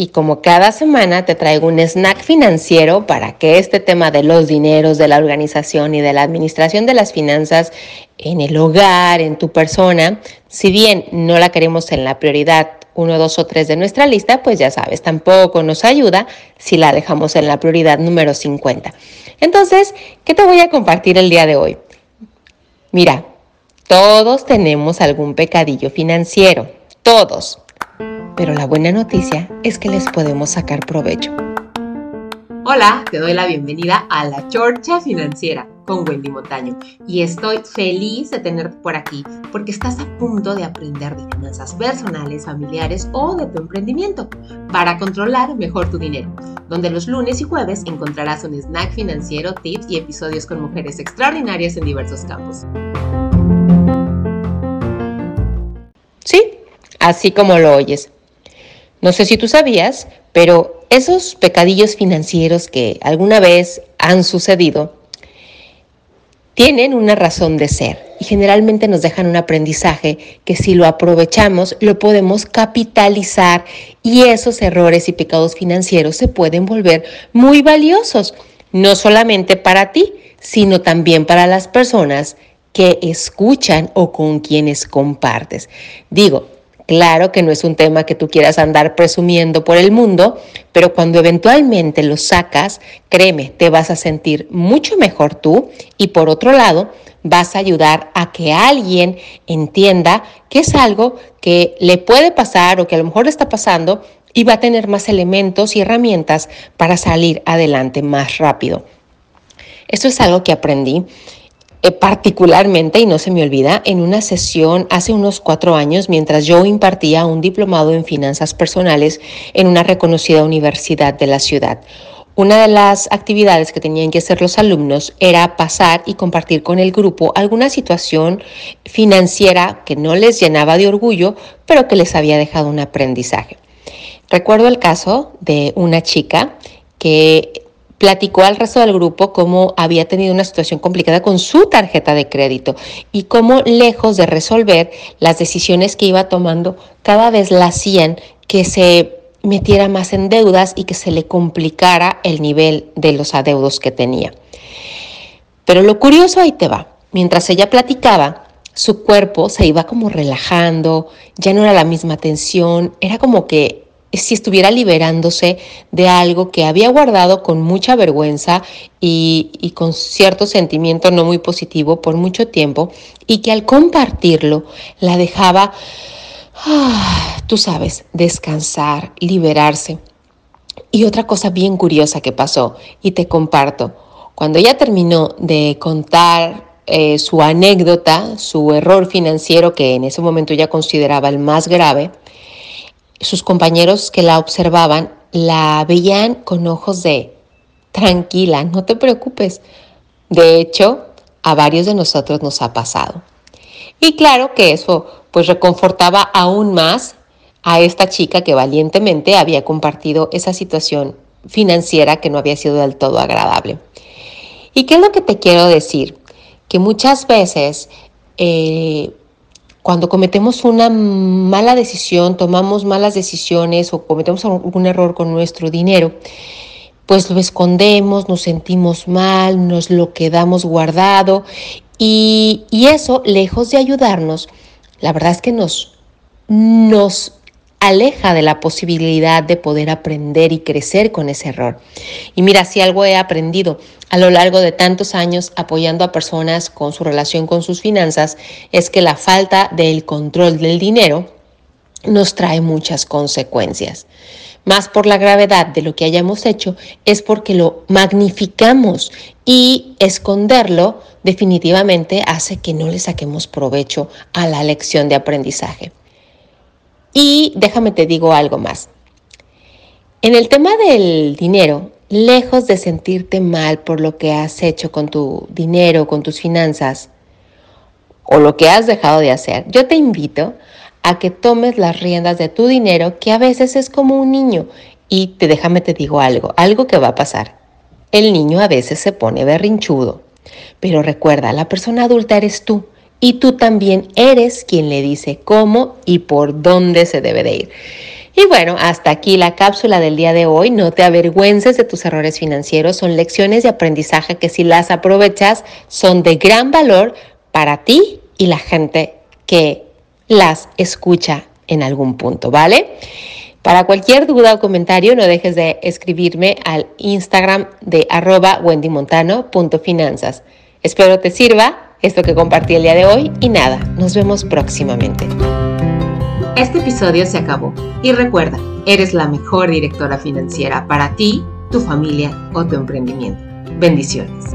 y como cada semana te traigo un snack financiero para que este tema de los dineros, de la organización y de la administración de las finanzas en el hogar, en tu persona, si bien no la queremos en la prioridad 1, 2 o 3 de nuestra lista, pues ya sabes, tampoco nos ayuda si la dejamos en la prioridad número 50. Entonces, ¿qué te voy a compartir el día de hoy? Mira, todos tenemos algún pecadillo financiero, todos. Pero la buena noticia es que les podemos sacar provecho. Hola, te doy la bienvenida a la Chorcha Financiera con Wendy Montaño y estoy feliz de tenerte por aquí porque estás a punto de aprender de finanzas personales, familiares o de tu emprendimiento para controlar mejor tu dinero, donde los lunes y jueves encontrarás un snack financiero, tips y episodios con mujeres extraordinarias en diversos campos. Sí, así como lo oyes. No sé si tú sabías, pero esos pecadillos financieros que alguna vez han sucedido tienen una razón de ser y generalmente nos dejan un aprendizaje que si lo aprovechamos lo podemos capitalizar y esos errores y pecados financieros se pueden volver muy valiosos, no solamente para ti, sino también para las personas que escuchan o con quienes compartes. Digo, Claro que no es un tema que tú quieras andar presumiendo por el mundo, pero cuando eventualmente lo sacas, créeme, te vas a sentir mucho mejor tú y por otro lado, vas a ayudar a que alguien entienda que es algo que le puede pasar o que a lo mejor le está pasando y va a tener más elementos y herramientas para salir adelante más rápido. Esto es algo que aprendí eh, particularmente, y no se me olvida, en una sesión hace unos cuatro años, mientras yo impartía un diplomado en finanzas personales en una reconocida universidad de la ciudad. Una de las actividades que tenían que hacer los alumnos era pasar y compartir con el grupo alguna situación financiera que no les llenaba de orgullo, pero que les había dejado un aprendizaje. Recuerdo el caso de una chica que platicó al resto del grupo cómo había tenido una situación complicada con su tarjeta de crédito y cómo lejos de resolver las decisiones que iba tomando cada vez la hacían que se metiera más en deudas y que se le complicara el nivel de los adeudos que tenía. Pero lo curioso ahí te va, mientras ella platicaba, su cuerpo se iba como relajando, ya no era la misma tensión, era como que si estuviera liberándose de algo que había guardado con mucha vergüenza y, con cierto sentimiento no muy positivo por mucho tiempo y que al compartirlo la dejaba, ah, tú sabes, descansar, liberarse. Y otra cosa bien curiosa que pasó, y te comparto, cuando ella terminó de contar eh, su anécdota, su error financiero que en ese momento ella consideraba el más grave, sus compañeros que la observaban la veían con ojos de tranquila, no te preocupes. De hecho, a varios de nosotros nos ha pasado. Y claro que eso pues reconfortaba aún más a esta chica que valientemente había compartido esa situación financiera que no había sido del todo agradable. ¿Y qué es lo que te quiero decir? Que muchas veces eh, cuando cometemos una mala decisión, tomamos malas decisiones o cometemos algún error con nuestro dinero, pues lo escondemos, nos sentimos mal, nos lo quedamos guardado y, eso, lejos de ayudarnos, la verdad es que nos, nos aleja de la posibilidad de poder aprender y crecer con ese error. Y mira, si algo he aprendido a lo largo de tantos años apoyando a personas con su relación con sus finanzas, es que la falta del control del dinero nos trae muchas consecuencias. Más por la gravedad de lo que hayamos hecho, es porque lo magnificamos y esconderlo definitivamente hace que no le saquemos provecho a la lección de aprendizaje. Y déjame te digo algo más. En el tema del dinero, lejos de sentirte mal por lo que has hecho con tu dinero, con tus finanzas, o lo que has dejado de hacer, yo te invito a que tomes las riendas de tu dinero, que a veces es como un niño. Y te déjame te digo algo, algo que va a pasar. El niño a veces se pone berrinchudo. Pero recuerda, la persona adulta eres tú y tú también eres quien le dice cómo y por dónde se debe de ir. Y bueno, hasta aquí la cápsula del día de hoy. No te avergüences de tus errores financieros. Son lecciones de aprendizaje que si las aprovechas son de gran valor para ti y la gente que las escucha en algún punto, ¿vale? Para cualquier duda o comentario, no dejes de escribirme al Instagram de arroba wendymontano.finanzas. Espero te sirva esto que compartí el día de hoy y nada, nos vemos próximamente. Este episodio se acabó y recuerda, eres la mejor directora financiera para ti, tu familia o tu emprendimiento. Bendiciones.